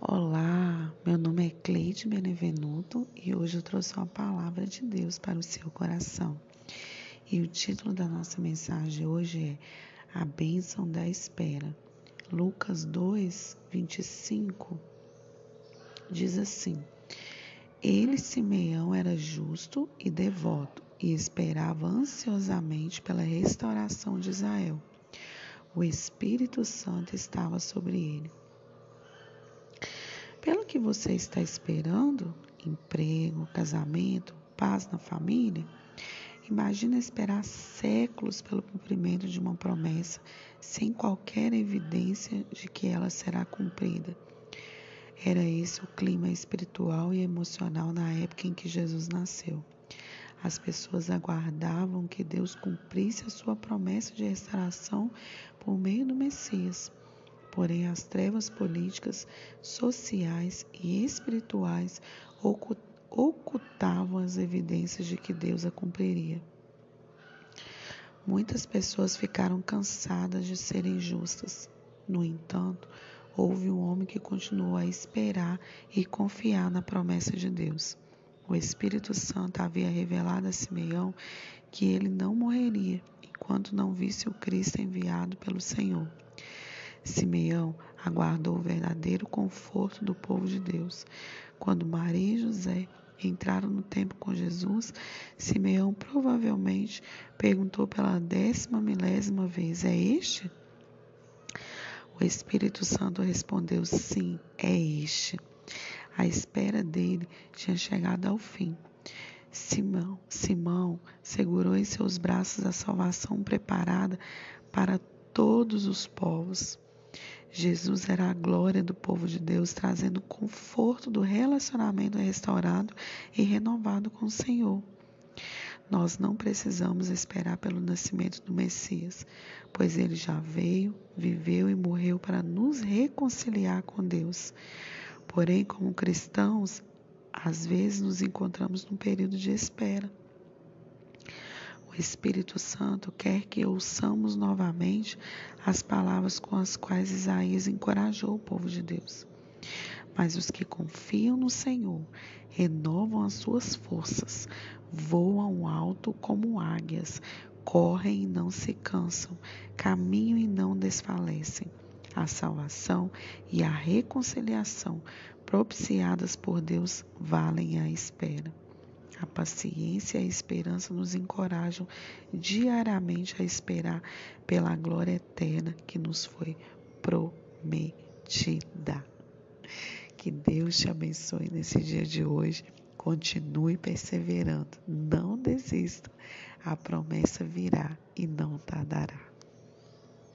Olá, meu nome é Cleide Benevenuto e hoje eu trouxe uma palavra de Deus para o seu coração. E o título da nossa mensagem hoje é A Bênção da Espera. Lucas 2, 25 diz assim: Ele, Simeão, era justo e devoto e esperava ansiosamente pela restauração de Israel. O Espírito Santo estava sobre ele pelo que você está esperando, emprego, casamento, paz na família, imagina esperar séculos pelo cumprimento de uma promessa sem qualquer evidência de que ela será cumprida. Era esse o clima espiritual e emocional na época em que Jesus nasceu. As pessoas aguardavam que Deus cumprisse a sua promessa de restauração por meio do Messias. Porém, as trevas políticas, sociais e espirituais ocultavam as evidências de que Deus a cumpriria. Muitas pessoas ficaram cansadas de serem justas. No entanto, houve um homem que continuou a esperar e confiar na promessa de Deus. O Espírito Santo havia revelado a Simeão que ele não morreria enquanto não visse o Cristo enviado pelo Senhor. Simeão aguardou o verdadeiro conforto do povo de Deus. Quando Maria e José entraram no templo com Jesus, Simeão provavelmente perguntou pela décima milésima vez: É este? O Espírito Santo respondeu: Sim, é este. A espera dele tinha chegado ao fim. Simão, Simão segurou em seus braços a salvação preparada para todos os povos. Jesus era a glória do povo de Deus, trazendo conforto do relacionamento restaurado e renovado com o Senhor. Nós não precisamos esperar pelo nascimento do Messias, pois ele já veio, viveu e morreu para nos reconciliar com Deus. Porém, como cristãos, às vezes nos encontramos num período de espera. O Espírito Santo quer que ouçamos novamente as palavras com as quais Isaías encorajou o povo de Deus. Mas os que confiam no Senhor renovam as suas forças, voam alto como águias, correm e não se cansam, caminham e não desfalecem. A salvação e a reconciliação propiciadas por Deus valem a espera. A paciência e a esperança nos encorajam diariamente a esperar pela glória eterna que nos foi prometida. Que Deus te abençoe nesse dia de hoje. Continue perseverando. Não desista. A promessa virá e não tardará.